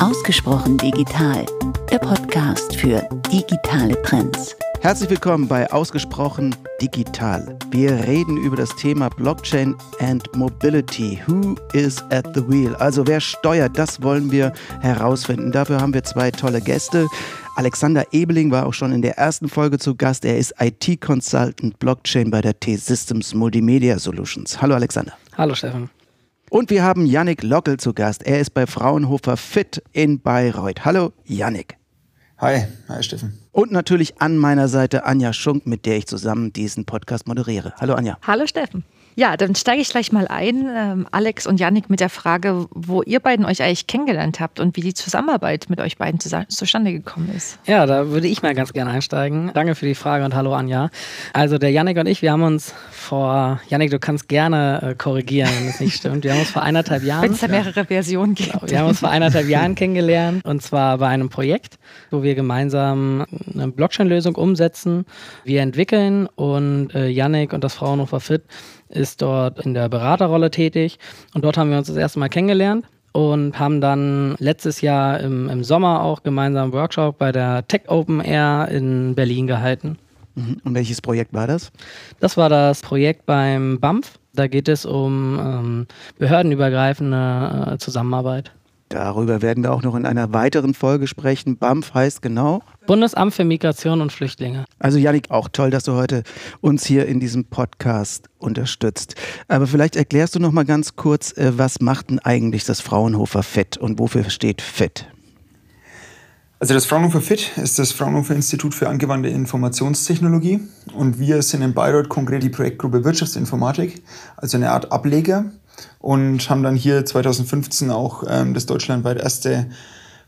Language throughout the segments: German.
Ausgesprochen digital, der Podcast für digitale Trends. Herzlich willkommen bei Ausgesprochen Digital. Wir reden über das Thema Blockchain and Mobility. Who is at the wheel? Also wer steuert, das wollen wir herausfinden. Dafür haben wir zwei tolle Gäste. Alexander Ebeling war auch schon in der ersten Folge zu Gast. Er ist IT-Consultant Blockchain bei der T-Systems Multimedia Solutions. Hallo Alexander. Hallo Stefan. Und wir haben Yannick Lockel zu Gast. Er ist bei Fraunhofer Fit in Bayreuth. Hallo Yannick. Hi, hi Steffen. Und natürlich an meiner Seite Anja Schunk, mit der ich zusammen diesen Podcast moderiere. Hallo Anja. Hallo Steffen. Ja, dann steige ich gleich mal ein, ähm, Alex und Yannick, mit der Frage, wo ihr beiden euch eigentlich kennengelernt habt und wie die Zusammenarbeit mit euch beiden zustande gekommen ist. Ja, da würde ich mal ganz gerne einsteigen. Danke für die Frage und hallo Anja. Also der Yannick und ich, wir haben uns vor, Yannick, du kannst gerne äh, korrigieren, wenn es nicht stimmt. Wir haben uns vor eineinhalb Jahren. Wenn es da mehrere Versionen gibt. Genau, wir haben uns vor eineinhalb Jahren kennengelernt und zwar bei einem Projekt, wo wir gemeinsam eine Blockchain-Lösung umsetzen. Wir entwickeln und äh, Yannick und das Fraunhofer Fit ist dort in der Beraterrolle tätig und dort haben wir uns das erste Mal kennengelernt und haben dann letztes Jahr im, im Sommer auch gemeinsam einen Workshop bei der Tech Open Air in Berlin gehalten. Mhm. Und welches Projekt war das? Das war das Projekt beim BAMF. Da geht es um ähm, behördenübergreifende äh, Zusammenarbeit. Darüber werden wir auch noch in einer weiteren Folge sprechen. BAMF heißt genau Bundesamt für Migration und Flüchtlinge. Also Janik, auch toll, dass du heute uns hier in diesem Podcast unterstützt. Aber vielleicht erklärst du noch mal ganz kurz, äh, was macht denn eigentlich das Fraunhofer FIT und wofür steht FIT? Also das Fraunhofer FIT ist das Fraunhofer Institut für angewandte Informationstechnologie und wir sind in Bayreuth konkret die Projektgruppe Wirtschaftsinformatik, also eine Art Ableger und haben dann hier 2015 auch ähm, das deutschlandweit erste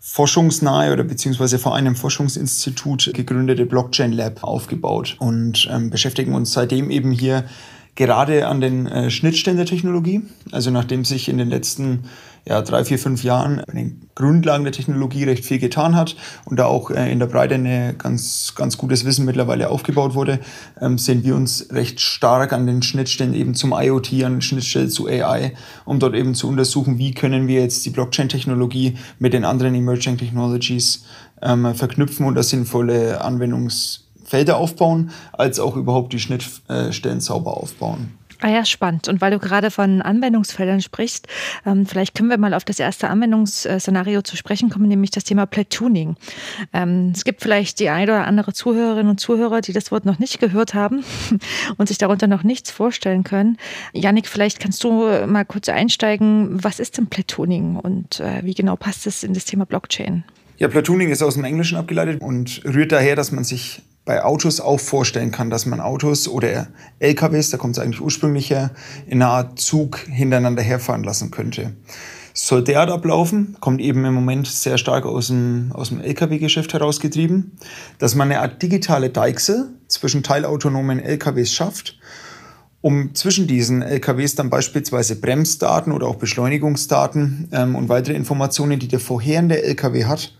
forschungsnahe oder beziehungsweise vor einem Forschungsinstitut gegründete Blockchain Lab aufgebaut und ähm, beschäftigen uns seitdem eben hier gerade an den äh, Schnittstellen der Technologie. Also nachdem sich in den letzten ja, drei, vier, fünf Jahren an den Grundlagen der Technologie recht viel getan hat und da auch äh, in der Breite ein ganz, ganz gutes Wissen mittlerweile aufgebaut wurde, ähm, sehen wir uns recht stark an den Schnittstellen eben zum IoT, an den Schnittstellen zu AI, um dort eben zu untersuchen, wie können wir jetzt die Blockchain-Technologie mit den anderen Emerging Technologies ähm, verknüpfen und da sinnvolle Anwendungsfelder aufbauen, als auch überhaupt die Schnittstellen sauber aufbauen. Ah ja, spannend. Und weil du gerade von Anwendungsfeldern sprichst, ähm, vielleicht können wir mal auf das erste Anwendungsszenario zu sprechen kommen, nämlich das Thema Platooning. Ähm, es gibt vielleicht die eine oder andere Zuhörerinnen und Zuhörer, die das Wort noch nicht gehört haben und sich darunter noch nichts vorstellen können. Janik, vielleicht kannst du mal kurz einsteigen. Was ist denn Platooning und äh, wie genau passt es in das Thema Blockchain? Ja, Platooning ist aus dem Englischen abgeleitet und rührt daher, dass man sich bei Autos auch vorstellen kann, dass man Autos oder LKWs, da kommt es eigentlich ursprünglich her, in einer Art Zug hintereinander herfahren lassen könnte. Soll derart ablaufen, kommt eben im Moment sehr stark aus dem, aus dem LKW-Geschäft herausgetrieben, dass man eine Art digitale Deichsel zwischen teilautonomen LKWs schafft, um zwischen diesen LKWs dann beispielsweise Bremsdaten oder auch Beschleunigungsdaten ähm, und weitere Informationen, die der vorherende LKW hat,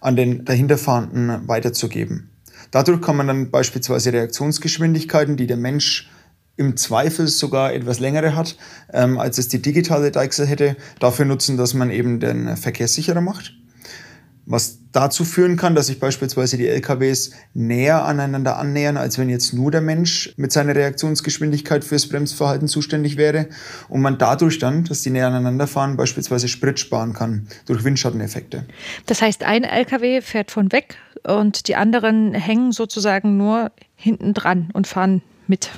an den dahinterfahrenden weiterzugeben. Dadurch kann man dann beispielsweise Reaktionsgeschwindigkeiten, die der Mensch im Zweifel sogar etwas längere hat, ähm, als es die digitale Deichsel hätte, dafür nutzen, dass man eben den Verkehr sicherer macht. Was dazu führen kann, dass sich beispielsweise die LKWs näher aneinander annähern, als wenn jetzt nur der Mensch mit seiner Reaktionsgeschwindigkeit fürs Bremsverhalten zuständig wäre und man dadurch dann, dass die näher aneinander fahren, beispielsweise Sprit sparen kann durch Windschatteneffekte. Das heißt, ein LKW fährt von weg und die anderen hängen sozusagen nur hinten dran und fahren mit.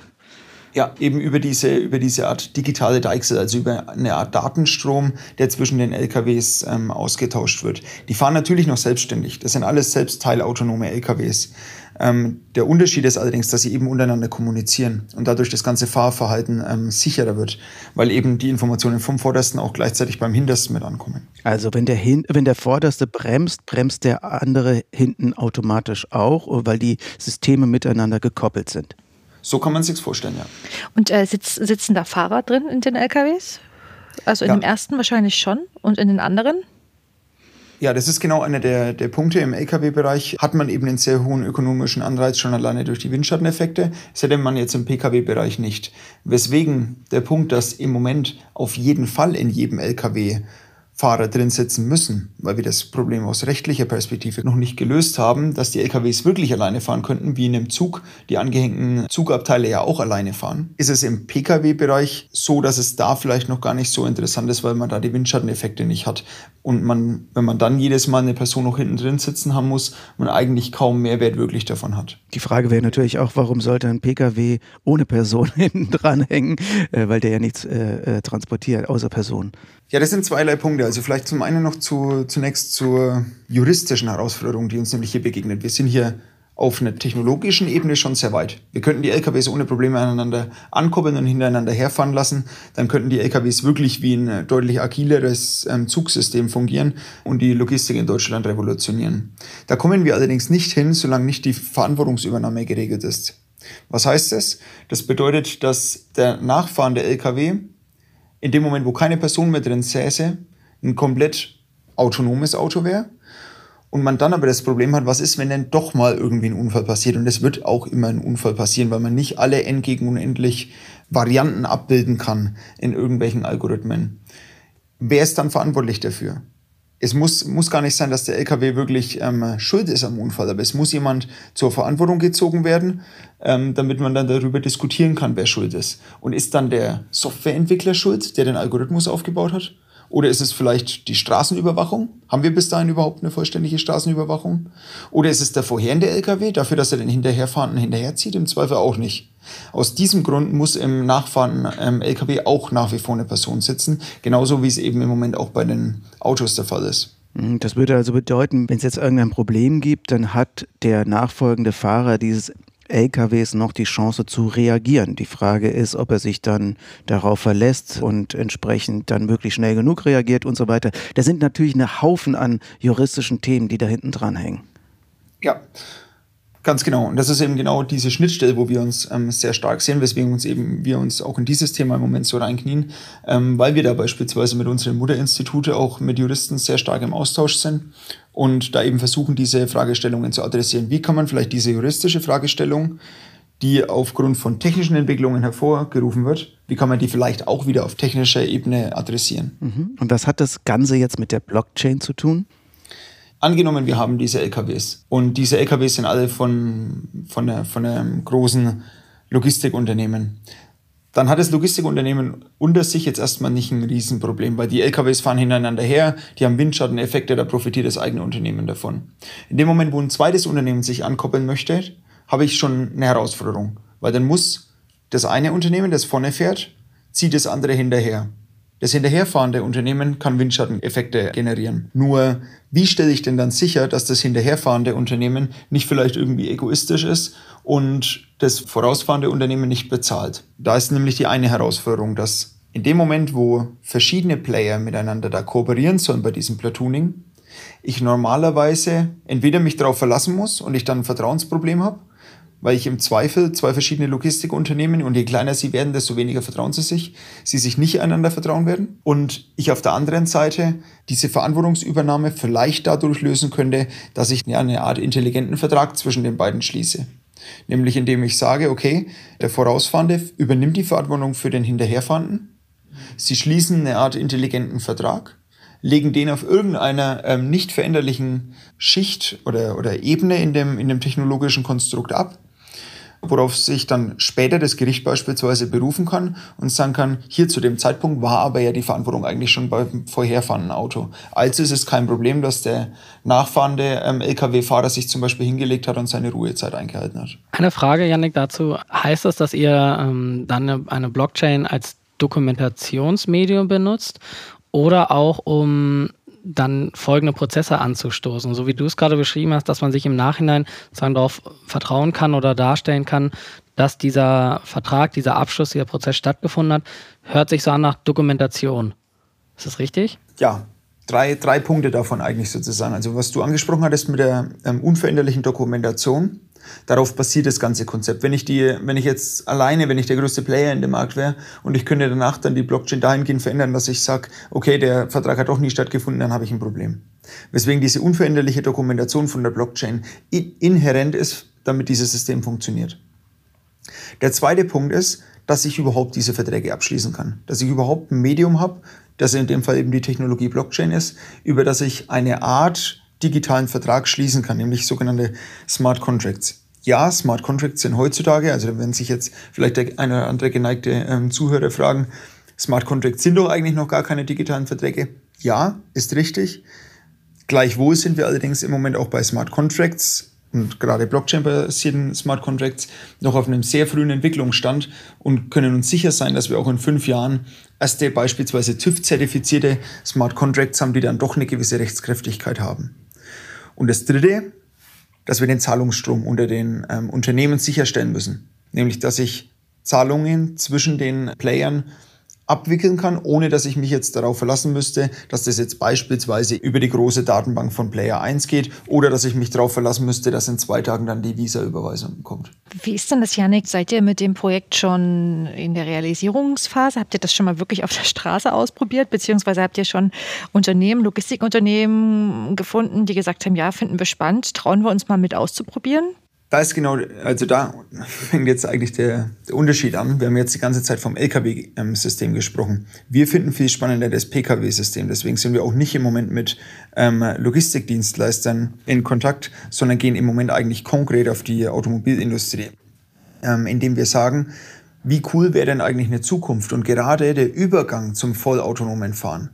Ja, eben über diese, über diese Art digitale Deichsel, also über eine Art Datenstrom, der zwischen den LKWs ähm, ausgetauscht wird. Die fahren natürlich noch selbstständig. Das sind alles selbst teilautonome LKWs. Ähm, der Unterschied ist allerdings, dass sie eben untereinander kommunizieren und dadurch das ganze Fahrverhalten ähm, sicherer wird, weil eben die Informationen vom Vordersten auch gleichzeitig beim Hintersten mit ankommen. Also wenn der, Hin wenn der Vorderste bremst, bremst der andere hinten automatisch auch, weil die Systeme miteinander gekoppelt sind. So kann man sich vorstellen, ja. Und äh, sitz, sitzen da Fahrer drin in den LKWs? Also in ja. dem ersten wahrscheinlich schon und in den anderen? Ja, das ist genau einer der, der Punkte. Im Lkw-Bereich hat man eben einen sehr hohen ökonomischen Anreiz schon alleine durch die Windschatteneffekte. Das hätte man jetzt im Pkw-Bereich nicht. Weswegen der Punkt, dass im Moment auf jeden Fall in jedem Lkw Fahrer drin sitzen müssen, weil wir das Problem aus rechtlicher Perspektive noch nicht gelöst haben, dass die LKWs wirklich alleine fahren könnten, wie in einem Zug die angehängten Zugabteile ja auch alleine fahren, ist es im Pkw-Bereich so, dass es da vielleicht noch gar nicht so interessant ist, weil man da die Windschatteneffekte nicht hat. Und man, wenn man dann jedes Mal eine Person noch hinten drin sitzen haben muss, man eigentlich kaum Mehrwert wirklich davon hat. Die Frage wäre natürlich auch, warum sollte ein Pkw ohne Person hinten dran hängen, äh, weil der ja nichts äh, äh transportiert, außer Person. Ja, das sind zweierlei Punkte. Also vielleicht zum einen noch zu, zunächst zur juristischen Herausforderung, die uns nämlich hier begegnet. Wir sind hier auf einer technologischen Ebene schon sehr weit. Wir könnten die LKWs ohne Probleme aneinander ankoppeln und hintereinander herfahren lassen. Dann könnten die LKWs wirklich wie ein deutlich agileres ähm, Zugsystem fungieren und die Logistik in Deutschland revolutionieren. Da kommen wir allerdings nicht hin, solange nicht die Verantwortungsübernahme geregelt ist. Was heißt das? Das bedeutet, dass der nachfahrende LKW in dem Moment, wo keine Person mehr drin säße, ein komplett autonomes Auto wäre. Und man dann aber das Problem hat, was ist, wenn denn doch mal irgendwie ein Unfall passiert? Und es wird auch immer ein Unfall passieren, weil man nicht alle endgegen unendlich Varianten abbilden kann in irgendwelchen Algorithmen. Wer ist dann verantwortlich dafür? Es muss, muss gar nicht sein, dass der LKW wirklich ähm, schuld ist am Unfall, aber es muss jemand zur Verantwortung gezogen werden, ähm, damit man dann darüber diskutieren kann, wer schuld ist. Und ist dann der Softwareentwickler schuld, der den Algorithmus aufgebaut hat? Oder ist es vielleicht die Straßenüberwachung? Haben wir bis dahin überhaupt eine vollständige Straßenüberwachung? Oder ist es der vorherende LKW dafür, dass er den Hinterherfahrenden hinterherzieht? Im Zweifel auch nicht. Aus diesem Grund muss im nachfahrenden ähm, LKW auch nach wie vor eine Person sitzen, genauso wie es eben im Moment auch bei den Autos der Fall ist. Hm, das würde also bedeuten, wenn es jetzt irgendein Problem gibt, dann hat der nachfolgende Fahrer dieses LKWs noch die Chance zu reagieren. Die Frage ist, ob er sich dann darauf verlässt und entsprechend dann möglichst schnell genug reagiert und so weiter. Da sind natürlich eine Haufen an juristischen Themen, die da hinten dran hängen. Ja, Ganz genau. Und das ist eben genau diese Schnittstelle, wo wir uns ähm, sehr stark sehen, weswegen uns eben wir uns auch in dieses Thema im Moment so reinknien, ähm, weil wir da beispielsweise mit unseren Mutterinstitute auch mit Juristen sehr stark im Austausch sind und da eben versuchen, diese Fragestellungen zu adressieren. Wie kann man vielleicht diese juristische Fragestellung, die aufgrund von technischen Entwicklungen hervorgerufen wird, wie kann man die vielleicht auch wieder auf technischer Ebene adressieren? Mhm. Und was hat das Ganze jetzt mit der Blockchain zu tun? Angenommen, wir haben diese LKWs und diese LKWs sind alle von, von, der, von einem großen Logistikunternehmen. Dann hat das Logistikunternehmen unter sich jetzt erstmal nicht ein Riesenproblem, weil die LKWs fahren hintereinander her, die haben Windschatteneffekte, da profitiert das eigene Unternehmen davon. In dem Moment, wo ein zweites Unternehmen sich ankoppeln möchte, habe ich schon eine Herausforderung, weil dann muss das eine Unternehmen, das vorne fährt, zieht das andere hinterher. Das hinterherfahrende Unternehmen kann Windschatteneffekte generieren. Nur, wie stelle ich denn dann sicher, dass das hinterherfahrende Unternehmen nicht vielleicht irgendwie egoistisch ist und das vorausfahrende Unternehmen nicht bezahlt? Da ist nämlich die eine Herausforderung, dass in dem Moment, wo verschiedene Player miteinander da kooperieren sollen bei diesem Platooning, ich normalerweise entweder mich darauf verlassen muss und ich dann ein Vertrauensproblem habe, weil ich im Zweifel zwei verschiedene Logistikunternehmen und je kleiner sie werden, desto weniger vertrauen sie sich, sie sich nicht einander vertrauen werden und ich auf der anderen Seite diese Verantwortungsübernahme vielleicht dadurch lösen könnte, dass ich eine Art intelligenten Vertrag zwischen den beiden schließe. Nämlich indem ich sage, okay, der Vorausfahrende übernimmt die Verantwortung für den Hinterherfahrenden. Sie schließen eine Art intelligenten Vertrag legen den auf irgendeiner ähm, nicht veränderlichen Schicht oder, oder Ebene in dem, in dem technologischen Konstrukt ab worauf sich dann später das Gericht beispielsweise berufen kann und sagen kann, hier zu dem Zeitpunkt war aber ja die Verantwortung eigentlich schon beim vorherfahrenden Auto. Also ist es kein Problem, dass der nachfahrende ähm, Lkw-Fahrer sich zum Beispiel hingelegt hat und seine Ruhezeit eingehalten hat. Eine Frage, Janik, dazu. Heißt das, dass ihr ähm, dann eine Blockchain als Dokumentationsmedium benutzt oder auch um dann folgende Prozesse anzustoßen. So wie du es gerade beschrieben hast, dass man sich im Nachhinein sozusagen darauf vertrauen kann oder darstellen kann, dass dieser Vertrag, dieser Abschluss, dieser Prozess stattgefunden hat, hört sich so an nach Dokumentation. Ist das richtig? Ja, drei, drei Punkte davon eigentlich sozusagen. Also was du angesprochen hattest mit der ähm, unveränderlichen Dokumentation, Darauf basiert das ganze Konzept. Wenn ich die, wenn ich jetzt alleine, wenn ich der größte Player in dem Markt wäre und ich könnte danach dann die Blockchain dahingehend verändern, dass ich sage, okay, der Vertrag hat doch nie stattgefunden, dann habe ich ein Problem. Weswegen diese unveränderliche Dokumentation von der Blockchain inhärent ist, damit dieses System funktioniert. Der zweite Punkt ist, dass ich überhaupt diese Verträge abschließen kann. Dass ich überhaupt ein Medium habe, das in dem Fall eben die Technologie Blockchain ist, über das ich eine Art digitalen Vertrag schließen kann, nämlich sogenannte Smart Contracts. Ja, Smart Contracts sind heutzutage, also wenn sich jetzt vielleicht der eine oder andere geneigte ähm, Zuhörer fragen, Smart Contracts sind doch eigentlich noch gar keine digitalen Verträge. Ja, ist richtig. Gleichwohl sind wir allerdings im Moment auch bei Smart Contracts und gerade Blockchain-basierten Smart Contracts noch auf einem sehr frühen Entwicklungsstand und können uns sicher sein, dass wir auch in fünf Jahren erste beispielsweise TÜV-zertifizierte Smart Contracts haben, die dann doch eine gewisse Rechtskräftigkeit haben. Und das Dritte, dass wir den Zahlungsstrom unter den ähm, Unternehmen sicherstellen müssen. Nämlich, dass ich Zahlungen zwischen den Playern abwickeln kann, ohne dass ich mich jetzt darauf verlassen müsste, dass das jetzt beispielsweise über die große Datenbank von Player 1 geht oder dass ich mich darauf verlassen müsste, dass in zwei Tagen dann die Visa-Überweisung kommt. Wie ist denn das, Janik? Seid ihr mit dem Projekt schon in der Realisierungsphase? Habt ihr das schon mal wirklich auf der Straße ausprobiert? Beziehungsweise habt ihr schon Unternehmen, Logistikunternehmen gefunden, die gesagt haben, ja, finden wir spannend, trauen wir uns mal mit auszuprobieren? Da ist genau, also da fängt jetzt eigentlich der, der Unterschied an. Wir haben jetzt die ganze Zeit vom LKW-System gesprochen. Wir finden viel spannender das PKW-System. Deswegen sind wir auch nicht im Moment mit ähm, Logistikdienstleistern in Kontakt, sondern gehen im Moment eigentlich konkret auf die Automobilindustrie, ähm, indem wir sagen, wie cool wäre denn eigentlich eine Zukunft und gerade der Übergang zum vollautonomen Fahren.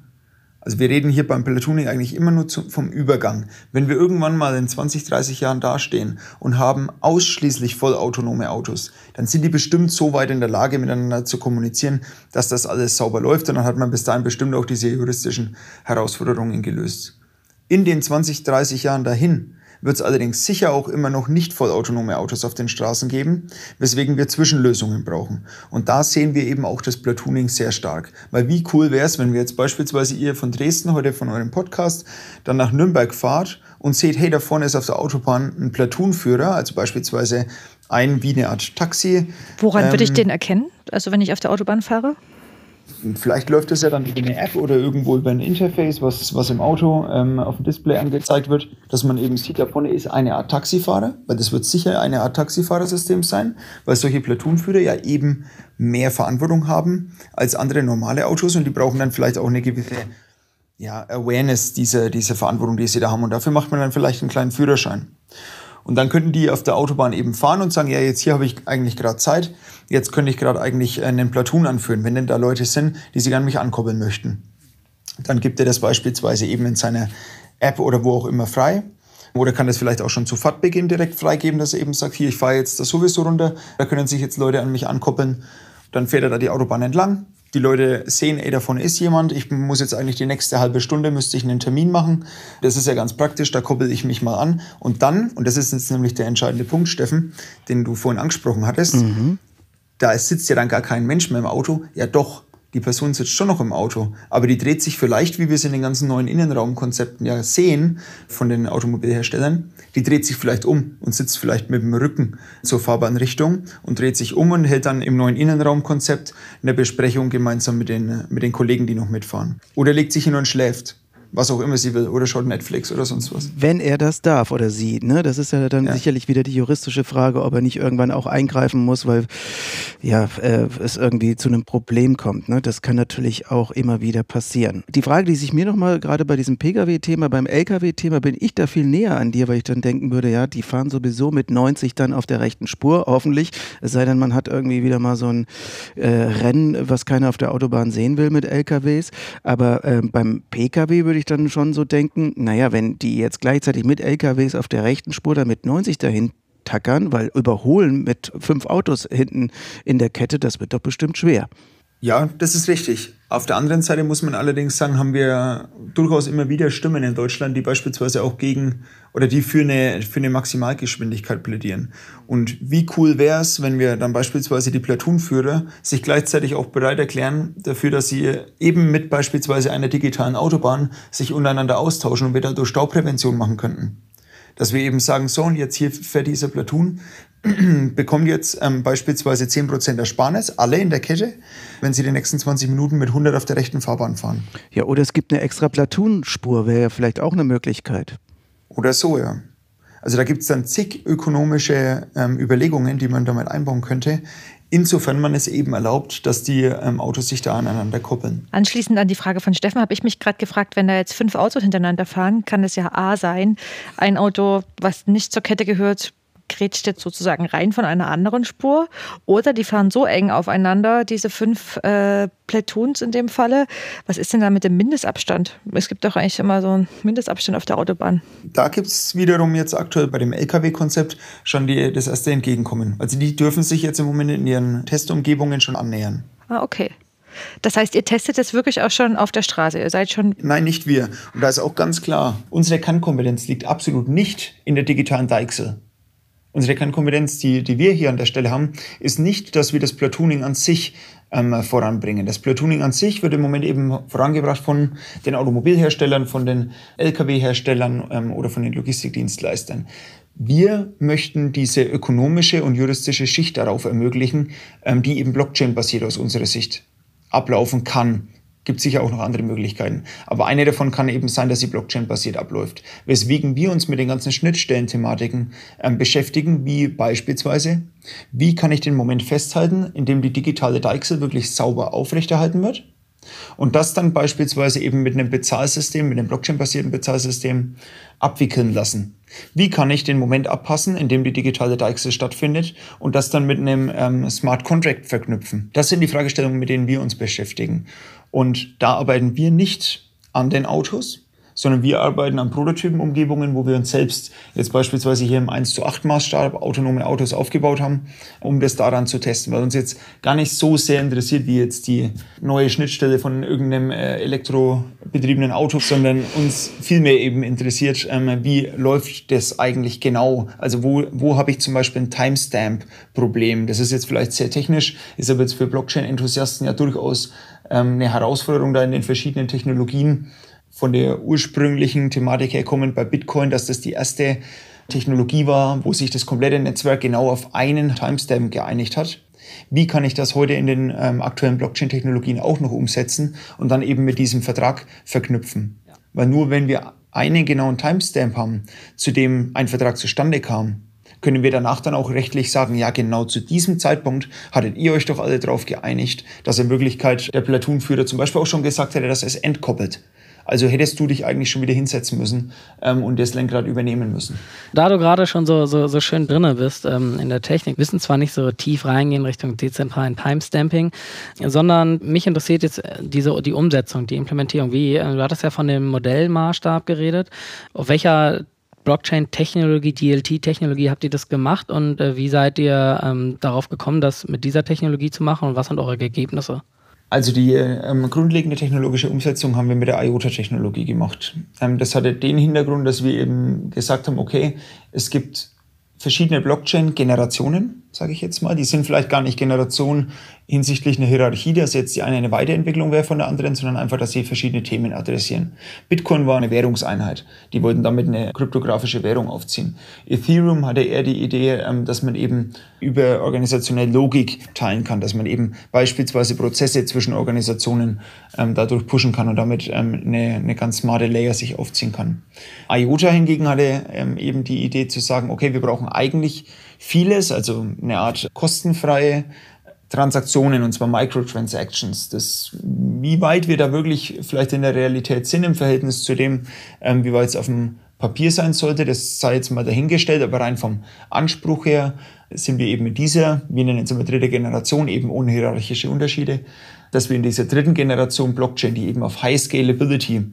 Also wir reden hier beim Platooning eigentlich immer nur zum, vom Übergang. Wenn wir irgendwann mal in 20, 30 Jahren dastehen und haben ausschließlich vollautonome Autos, dann sind die bestimmt so weit in der Lage, miteinander zu kommunizieren, dass das alles sauber läuft und dann hat man bis dahin bestimmt auch diese juristischen Herausforderungen gelöst. In den 20, 30 Jahren dahin wird es allerdings sicher auch immer noch nicht vollautonome Autos auf den Straßen geben, weswegen wir Zwischenlösungen brauchen. Und da sehen wir eben auch das Platooning sehr stark. Weil wie cool wäre es, wenn wir jetzt beispielsweise ihr von Dresden heute von eurem Podcast dann nach Nürnberg fahrt und seht, hey, da vorne ist auf der Autobahn ein Platoonführer, also beispielsweise ein wie eine Art Taxi. Woran ähm, würde ich ähm, den erkennen? Also wenn ich auf der Autobahn fahre? Vielleicht läuft das ja dann über eine App oder irgendwo über ein Interface, was, was im Auto ähm, auf dem Display angezeigt wird, dass man eben sieht, da vorne ist eine Art Taxifahrer, weil das wird sicher eine Art Taxifahrersystem sein, weil solche Platoonführer ja eben mehr Verantwortung haben als andere normale Autos und die brauchen dann vielleicht auch eine gewisse ja, Awareness dieser, dieser Verantwortung, die sie da haben. Und dafür macht man dann vielleicht einen kleinen Führerschein. Und dann könnten die auf der Autobahn eben fahren und sagen, ja, jetzt hier habe ich eigentlich gerade Zeit, jetzt könnte ich gerade eigentlich einen Platoon anführen, wenn denn da Leute sind, die sich an mich ankoppeln möchten. Dann gibt er das beispielsweise eben in seiner App oder wo auch immer frei. Oder kann das vielleicht auch schon zu Fahrtbeginn direkt freigeben, dass er eben sagt, hier, ich fahre jetzt da sowieso runter, da können sich jetzt Leute an mich ankoppeln. Dann fährt er da die Autobahn entlang, die Leute sehen, ey, davon ist jemand, ich muss jetzt eigentlich die nächste halbe Stunde, müsste ich einen Termin machen. Das ist ja ganz praktisch, da koppel ich mich mal an. Und dann, und das ist jetzt nämlich der entscheidende Punkt, Steffen, den du vorhin angesprochen hattest, mhm. da sitzt ja dann gar kein Mensch mehr im Auto. Ja doch, die Person sitzt schon noch im Auto, aber die dreht sich vielleicht, wie wir es in den ganzen neuen Innenraumkonzepten ja sehen von den Automobilherstellern, die dreht sich vielleicht um und sitzt vielleicht mit dem Rücken zur Fahrbahnrichtung und dreht sich um und hält dann im neuen Innenraumkonzept eine Besprechung gemeinsam mit den, mit den Kollegen, die noch mitfahren. Oder legt sich hin und schläft was auch immer sie will oder schaut Netflix oder sonst was. Wenn er das darf oder sie, ne? Das ist ja dann ja. sicherlich wieder die juristische Frage, ob er nicht irgendwann auch eingreifen muss, weil ja äh, es irgendwie zu einem Problem kommt. Ne? Das kann natürlich auch immer wieder passieren. Die Frage, die sich mir nochmal gerade bei diesem Pkw-Thema, beim Lkw-Thema, bin ich da viel näher an dir, weil ich dann denken würde, ja, die fahren sowieso mit 90 dann auf der rechten Spur, hoffentlich. Es sei denn, man hat irgendwie wieder mal so ein äh, Rennen, was keiner auf der Autobahn sehen will mit Lkws. Aber äh, beim Pkw würde ich ich dann schon so denken, naja, wenn die jetzt gleichzeitig mit LKWs auf der rechten Spur da mit 90 dahin tackern, weil überholen mit fünf Autos hinten in der Kette, das wird doch bestimmt schwer. Ja, das ist richtig. Auf der anderen Seite muss man allerdings sagen, haben wir durchaus immer wieder Stimmen in Deutschland, die beispielsweise auch gegen oder die für eine, für eine Maximalgeschwindigkeit plädieren. Und wie cool wäre es, wenn wir dann beispielsweise die Platoonführer sich gleichzeitig auch bereit erklären dafür, dass sie eben mit beispielsweise einer digitalen Autobahn sich untereinander austauschen und wir dadurch Stauprävention machen könnten dass wir eben sagen, so und jetzt hier fährt dieser Platoon, bekommt jetzt ähm, beispielsweise 10% Ersparnis, alle in der Kette, wenn sie die nächsten 20 Minuten mit 100 auf der rechten Fahrbahn fahren. Ja, oder es gibt eine extra Platoon-Spur, wäre ja vielleicht auch eine Möglichkeit. Oder so, ja. Also da gibt es dann zig ökonomische ähm, Überlegungen, die man damit einbauen könnte. Insofern man es eben erlaubt, dass die ähm, Autos sich da aneinander koppeln. Anschließend an die Frage von Steffen habe ich mich gerade gefragt, wenn da jetzt fünf Autos hintereinander fahren, kann es ja A sein, ein Auto, was nicht zur Kette gehört, grätscht jetzt sozusagen rein von einer anderen Spur. Oder die fahren so eng aufeinander, diese fünf äh, Platoons in dem Falle. Was ist denn da mit dem Mindestabstand? Es gibt doch eigentlich immer so einen Mindestabstand auf der Autobahn. Da gibt es wiederum jetzt aktuell bei dem Lkw-Konzept schon die, das erste Entgegenkommen. Also die dürfen sich jetzt im Moment in ihren Testumgebungen schon annähern. Ah, okay. Das heißt, ihr testet jetzt wirklich auch schon auf der Straße. Ihr seid schon. Nein, nicht wir. Und da ist auch ganz klar, unsere Kernkompetenz liegt absolut nicht in der digitalen Deichsel. Unsere Kernkompetenz, die, die wir hier an der Stelle haben, ist nicht, dass wir das Platooning an sich ähm, voranbringen. Das Platooning an sich wird im Moment eben vorangebracht von den Automobilherstellern, von den Lkw-Herstellern ähm, oder von den Logistikdienstleistern. Wir möchten diese ökonomische und juristische Schicht darauf ermöglichen, ähm, die eben Blockchain-basiert aus unserer Sicht ablaufen kann gibt sicher auch noch andere Möglichkeiten. Aber eine davon kann eben sein, dass sie Blockchain-basiert abläuft. Weswegen wir uns mit den ganzen Schnittstellen-Thematiken ähm, beschäftigen, wie beispielsweise, wie kann ich den Moment festhalten, in dem die digitale Deichsel wirklich sauber aufrechterhalten wird? Und das dann beispielsweise eben mit einem Bezahlsystem, mit einem Blockchain-basierten Bezahlsystem abwickeln lassen. Wie kann ich den Moment abpassen, in dem die digitale Deichsel stattfindet und das dann mit einem ähm, Smart Contract verknüpfen? Das sind die Fragestellungen, mit denen wir uns beschäftigen. Und da arbeiten wir nicht an den Autos, sondern wir arbeiten an Prototypenumgebungen, wo wir uns selbst jetzt beispielsweise hier im 1 zu 8 Maßstab autonome Autos aufgebaut haben, um das daran zu testen, weil uns jetzt gar nicht so sehr interessiert, wie jetzt die neue Schnittstelle von irgendeinem äh, elektrobetriebenen Auto, sondern uns vielmehr eben interessiert, ähm, wie läuft das eigentlich genau? Also wo, wo habe ich zum Beispiel ein Timestamp-Problem? Das ist jetzt vielleicht sehr technisch, ist aber jetzt für Blockchain-Enthusiasten ja durchaus ähm, eine Herausforderung da in den verschiedenen Technologien von der ursprünglichen Thematik herkommen bei Bitcoin, dass das die erste Technologie war, wo sich das komplette Netzwerk genau auf einen Timestamp geeinigt hat. Wie kann ich das heute in den ähm, aktuellen Blockchain-Technologien auch noch umsetzen und dann eben mit diesem Vertrag verknüpfen? Ja. Weil nur wenn wir einen genauen Timestamp haben, zu dem ein Vertrag zustande kam, können wir danach dann auch rechtlich sagen, ja, genau zu diesem Zeitpunkt hattet ihr euch doch alle darauf geeinigt, dass in Wirklichkeit der Platoon-Führer zum Beispiel auch schon gesagt hätte, dass es entkoppelt. Also hättest du dich eigentlich schon wieder hinsetzen müssen ähm, und das Lenkrad übernehmen müssen. Da du gerade schon so, so, so schön drinne bist ähm, in der Technik, wissen zwar nicht so tief reingehen Richtung dezentralen Timestamping, sondern mich interessiert jetzt äh, diese, die Umsetzung, die Implementierung. Wie, äh, du hattest ja von dem Modellmaßstab geredet. Auf welcher Blockchain-Technologie, DLT-Technologie habt ihr das gemacht und äh, wie seid ihr ähm, darauf gekommen, das mit dieser Technologie zu machen und was sind eure Ergebnisse? Also die ähm, grundlegende technologische Umsetzung haben wir mit der IOTA-Technologie gemacht. Ähm, das hatte den Hintergrund, dass wir eben gesagt haben, okay, es gibt verschiedene Blockchain-Generationen, sage ich jetzt mal. Die sind vielleicht gar nicht Generationen hinsichtlich einer Hierarchie, dass jetzt die eine eine Weiterentwicklung wäre von der anderen, sondern einfach, dass sie verschiedene Themen adressieren. Bitcoin war eine Währungseinheit. Die wollten damit eine kryptografische Währung aufziehen. Ethereum hatte eher die Idee, ähm, dass man eben über organisationelle Logik teilen kann, dass man eben beispielsweise Prozesse zwischen Organisationen ähm, dadurch pushen kann und damit ähm, eine, eine ganz smarte Layer sich aufziehen kann. IOTA hingegen hatte eben die Idee zu sagen, okay, wir brauchen eigentlich vieles, also eine Art kostenfreie Transaktionen, und zwar Microtransactions. Das, wie weit wir da wirklich vielleicht in der Realität sind im Verhältnis zu dem, ähm, wie weit es auf dem Papier sein sollte, das sei jetzt mal dahingestellt, aber rein vom Anspruch her sind wir eben in dieser, wir nennen es immer dritte Generation, eben ohne hierarchische Unterschiede, dass wir in dieser dritten Generation Blockchain, die eben auf High Scalability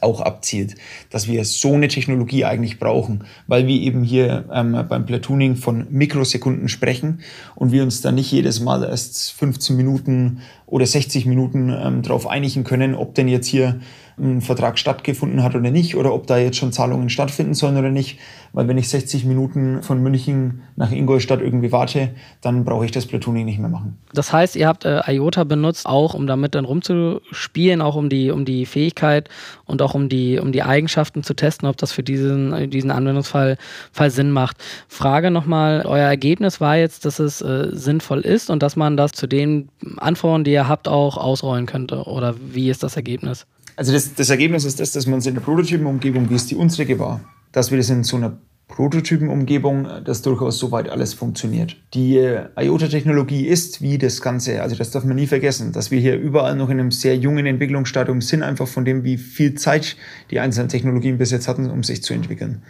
auch abzielt, dass wir so eine Technologie eigentlich brauchen, weil wir eben hier ähm, beim Platooning von Mikrosekunden sprechen und wir uns dann nicht jedes Mal erst 15 Minuten oder 60 Minuten ähm, darauf einigen können, ob denn jetzt hier ein Vertrag stattgefunden hat oder nicht oder ob da jetzt schon Zahlungen stattfinden sollen oder nicht. Weil wenn ich 60 Minuten von München nach Ingolstadt irgendwie warte, dann brauche ich das Platooning nicht mehr machen. Das heißt, ihr habt äh, IOTA benutzt, auch um damit dann rumzuspielen, auch um die, um die Fähigkeit und auch um die, um die Eigenschaften zu testen, ob das für diesen, diesen Anwendungsfall Fall Sinn macht. Frage nochmal, euer Ergebnis war jetzt, dass es äh, sinnvoll ist und dass man das zu den Anforderungen, die ihr habt, auch ausrollen könnte. Oder wie ist das Ergebnis? Also das, das Ergebnis ist das, dass man es in der Prototypenumgebung, wie es die unsere war, dass wir das in so einer Prototypenumgebung, dass durchaus soweit alles funktioniert. Die IOTA-Technologie ist wie das Ganze, also das darf man nie vergessen, dass wir hier überall noch in einem sehr jungen Entwicklungsstadium sind, einfach von dem, wie viel Zeit die einzelnen Technologien bis jetzt hatten, um sich zu entwickeln.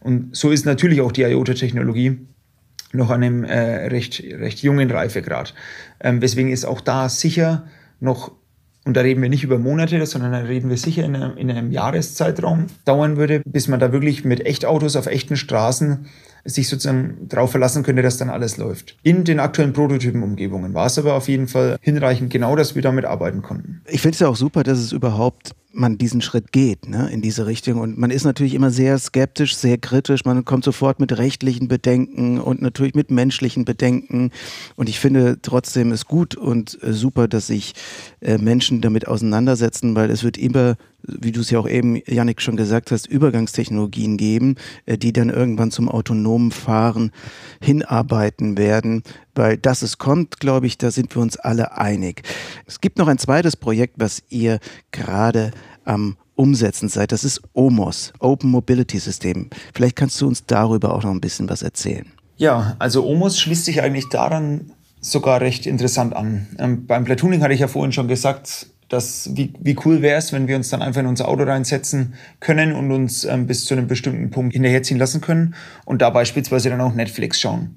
Und so ist natürlich auch die IOTA-Technologie noch an einem äh, recht, recht jungen Reifegrad. Ähm, weswegen ist auch da sicher noch und da reden wir nicht über Monate, sondern da reden wir sicher in einem, in einem Jahreszeitraum dauern würde, bis man da wirklich mit Echtautos auf echten Straßen sich sozusagen darauf verlassen könnte, dass dann alles läuft. In den aktuellen Prototypenumgebungen war es aber auf jeden Fall hinreichend genau, dass wir damit arbeiten konnten. Ich finde es ja auch super, dass es überhaupt man diesen Schritt geht, ne, in diese Richtung. Und man ist natürlich immer sehr skeptisch, sehr kritisch. Man kommt sofort mit rechtlichen Bedenken und natürlich mit menschlichen Bedenken. Und ich finde trotzdem es gut und äh, super, dass sich äh, Menschen damit auseinandersetzen, weil es wird immer wie du es ja auch eben, Janik, schon gesagt hast, Übergangstechnologien geben, äh, die dann irgendwann zum autonomen Fahren hinarbeiten werden. Weil das es kommt, glaube ich, da sind wir uns alle einig. Es gibt noch ein zweites Projekt, was ihr gerade am Umsetzen seid. Das ist OMOS, Open Mobility System. Vielleicht kannst du uns darüber auch noch ein bisschen was erzählen. Ja, also OMOS schließt sich eigentlich daran sogar recht interessant an. Ähm, beim Platooning hatte ich ja vorhin schon gesagt, dass, wie, wie cool wäre es, wenn wir uns dann einfach in unser Auto reinsetzen können und uns ähm, bis zu einem bestimmten Punkt hinterherziehen lassen können und da beispielsweise dann auch Netflix schauen.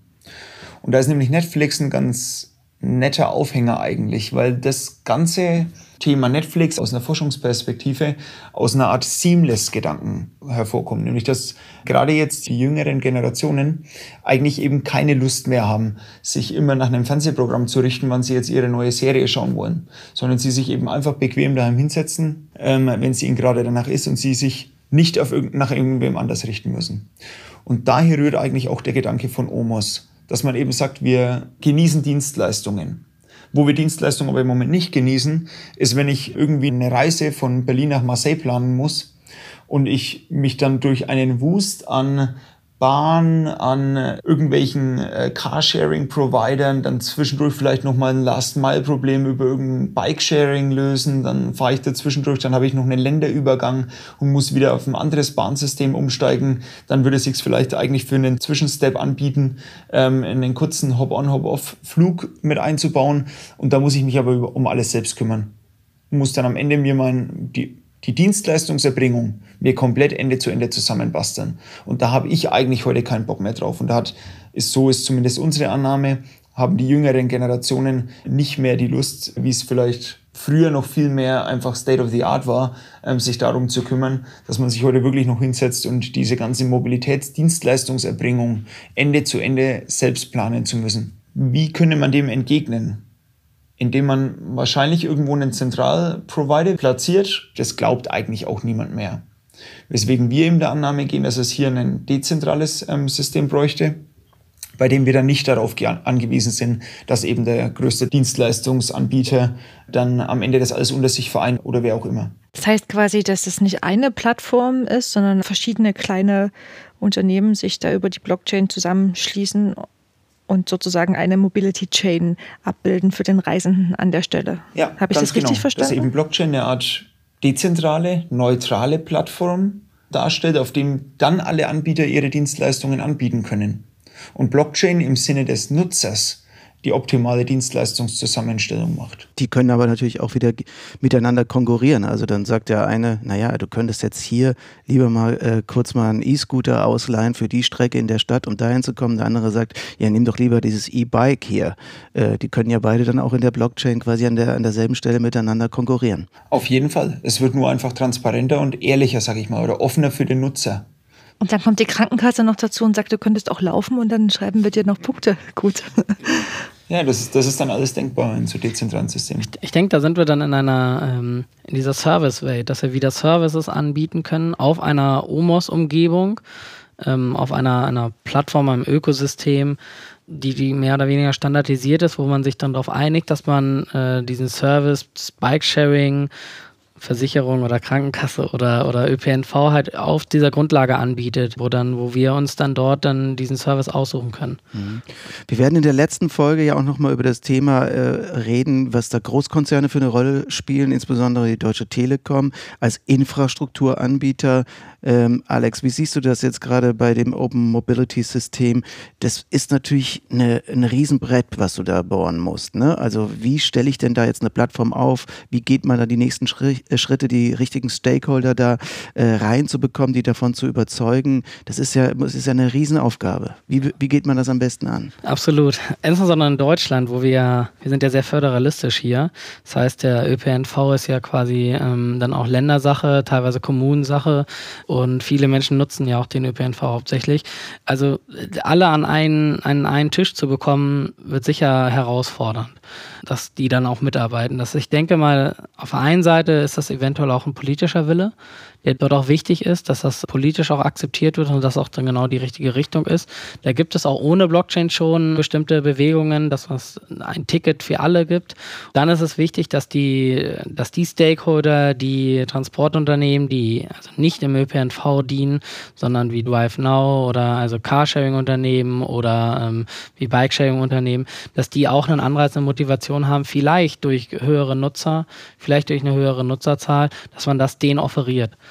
Und da ist nämlich Netflix ein ganz netter Aufhänger eigentlich, weil das ganze Thema Netflix aus einer Forschungsperspektive aus einer Art Seamless-Gedanken hervorkommt. Nämlich, dass gerade jetzt die jüngeren Generationen eigentlich eben keine Lust mehr haben, sich immer nach einem Fernsehprogramm zu richten, wann sie jetzt ihre neue Serie schauen wollen, sondern sie sich eben einfach bequem daheim hinsetzen, ähm, wenn es ihnen gerade danach ist und sie sich nicht auf irg nach irgendwem anders richten müssen. Und daher rührt eigentlich auch der Gedanke von OMOS, dass man eben sagt, wir genießen Dienstleistungen. Wo wir Dienstleistungen aber im Moment nicht genießen, ist, wenn ich irgendwie eine Reise von Berlin nach Marseille planen muss und ich mich dann durch einen Wust an Bahn, an irgendwelchen äh, Carsharing-Providern, dann zwischendurch vielleicht nochmal ein Last-Mile-Problem über irgendein Bike-Sharing lösen, dann fahre ich dazwischendurch, dann habe ich noch einen Länderübergang und muss wieder auf ein anderes Bahnsystem umsteigen, dann würde es sich vielleicht eigentlich für einen Zwischenstep anbieten, ähm, einen kurzen Hop-on-Hop-off-Flug mit einzubauen und da muss ich mich aber um alles selbst kümmern. Muss dann am Ende mir mein, die die Dienstleistungserbringung mir komplett Ende zu Ende zusammenbasteln. Und da habe ich eigentlich heute keinen Bock mehr drauf. Und da hat, ist, so ist zumindest unsere Annahme, haben die jüngeren Generationen nicht mehr die Lust, wie es vielleicht früher noch viel mehr einfach State of the Art war, ähm, sich darum zu kümmern, dass man sich heute wirklich noch hinsetzt und diese ganze Mobilitätsdienstleistungserbringung Ende zu Ende selbst planen zu müssen. Wie könnte man dem entgegnen? Indem man wahrscheinlich irgendwo einen Zentralprovider platziert. Das glaubt eigentlich auch niemand mehr. Weswegen wir eben der Annahme gehen, dass es hier ein dezentrales ähm, System bräuchte, bei dem wir dann nicht darauf angewiesen sind, dass eben der größte Dienstleistungsanbieter dann am Ende das alles unter sich vereint oder wer auch immer. Das heißt quasi, dass es nicht eine Plattform ist, sondern verschiedene kleine Unternehmen sich da über die Blockchain zusammenschließen und sozusagen eine Mobility Chain abbilden für den Reisenden an der Stelle. Ja, habe ich das genau. richtig verstanden? Dass eben Blockchain eine Art dezentrale, neutrale Plattform darstellt, auf dem dann alle Anbieter ihre Dienstleistungen anbieten können. Und Blockchain im Sinne des Nutzers die optimale Dienstleistungszusammenstellung macht. Die können aber natürlich auch wieder miteinander konkurrieren. Also dann sagt der eine, naja, du könntest jetzt hier lieber mal äh, kurz mal einen E-Scooter ausleihen für die Strecke in der Stadt, um dahin zu kommen. Der andere sagt, ja, nimm doch lieber dieses E-Bike hier. Äh, die können ja beide dann auch in der Blockchain quasi an, der, an derselben Stelle miteinander konkurrieren. Auf jeden Fall. Es wird nur einfach transparenter und ehrlicher, sag ich mal, oder offener für den Nutzer. Und dann kommt die Krankenkasse noch dazu und sagt, du könntest auch laufen und dann schreiben wir dir noch Punkte. Gut. Ja, das ist, das ist dann alles denkbar in so dezentralen Systemen. Ich, ich denke, da sind wir dann in einer, ähm, in dieser Service-Welt, dass wir wieder Services anbieten können auf einer OMOS-Umgebung, ähm, auf einer, einer Plattform, einem Ökosystem, die, die mehr oder weniger standardisiert ist, wo man sich dann darauf einigt, dass man äh, diesen Service, Bike-Sharing Versicherung oder Krankenkasse oder, oder ÖPNV halt auf dieser Grundlage anbietet, wo dann, wo wir uns dann dort dann diesen Service aussuchen können. Mhm. Wir werden in der letzten Folge ja auch nochmal über das Thema äh, reden, was da Großkonzerne für eine Rolle spielen, insbesondere die Deutsche Telekom als Infrastrukturanbieter Ähm, Alex, wie siehst du das jetzt gerade bei dem Open Mobility System? Das ist natürlich eine, ein Riesenbrett, was du da bohren musst. Ne? Also wie stelle ich denn da jetzt eine Plattform auf? Wie geht man da die nächsten äh, Schritte, die richtigen Stakeholder da äh, reinzubekommen, die davon zu überzeugen? Das ist ja, das ist ja eine Riesenaufgabe. Wie, wie geht man das am besten an? Absolut. Insbesondere in Deutschland, wo wir, wir sind ja sehr föderalistisch hier. Das heißt, der ÖPNV ist ja quasi ähm, dann auch Ländersache, teilweise Kommunensache und viele Menschen nutzen ja auch den ÖPNV hauptsächlich. Also alle an einen, an einen Tisch zu bekommen, wird sicher herausfordernd dass die dann auch mitarbeiten. Das, ich denke mal, auf der einen Seite ist das eventuell auch ein politischer Wille, dort auch wichtig ist, dass das politisch auch akzeptiert wird und das auch dann genau die richtige Richtung ist. Da gibt es auch ohne Blockchain schon bestimmte Bewegungen, dass es ein Ticket für alle gibt. Dann ist es wichtig, dass die, dass die Stakeholder, die Transportunternehmen, die also nicht im ÖPNV dienen, sondern wie DriveNow oder also Carsharing-Unternehmen oder ähm, wie Bikesharing-Unternehmen, dass die auch einen Anreiz, eine Motivation haben, vielleicht durch höhere Nutzer, vielleicht durch eine höhere Nutzerzahl, dass man das denen offeriert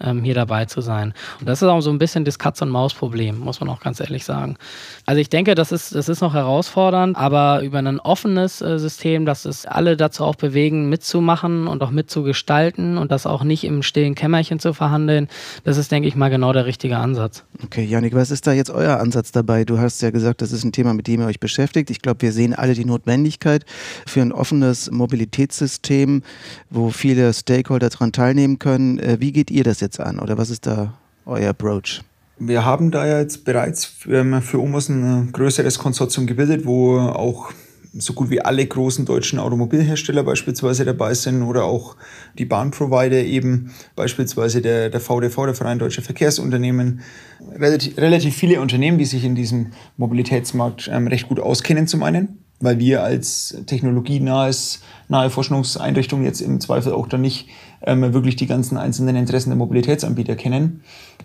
ähm, hier dabei zu sein. Und das ist auch so ein bisschen das Katz-und-Maus-Problem, muss man auch ganz ehrlich sagen. Also ich denke, das ist, das ist noch herausfordernd, aber über ein offenes äh, System, das es alle dazu auch bewegen, mitzumachen und auch mitzugestalten und das auch nicht im stillen Kämmerchen zu verhandeln, das ist, denke ich mal, genau der richtige Ansatz. Okay, Janik, was ist da jetzt euer Ansatz dabei? Du hast ja gesagt, das ist ein Thema, mit dem ihr euch beschäftigt. Ich glaube, wir sehen alle die Notwendigkeit für ein offenes Mobilitätssystem, wo viele Stakeholder daran teilnehmen können. Äh, wie geht ihr das jetzt jetzt an oder was ist da euer Approach? Wir haben da ja jetzt bereits für, für Omos ein größeres Konsortium gebildet, wo auch so gut wie alle großen deutschen Automobilhersteller beispielsweise dabei sind oder auch die Bahnprovider eben, beispielsweise der, der VDV, der Verein Deutscher Verkehrsunternehmen. Relativ, relativ viele Unternehmen, die sich in diesem Mobilitätsmarkt ähm, recht gut auskennen zum einen weil wir als technologienahes nahe Forschungseinrichtung jetzt im Zweifel auch dann nicht ähm, wirklich die ganzen einzelnen Interessen der Mobilitätsanbieter kennen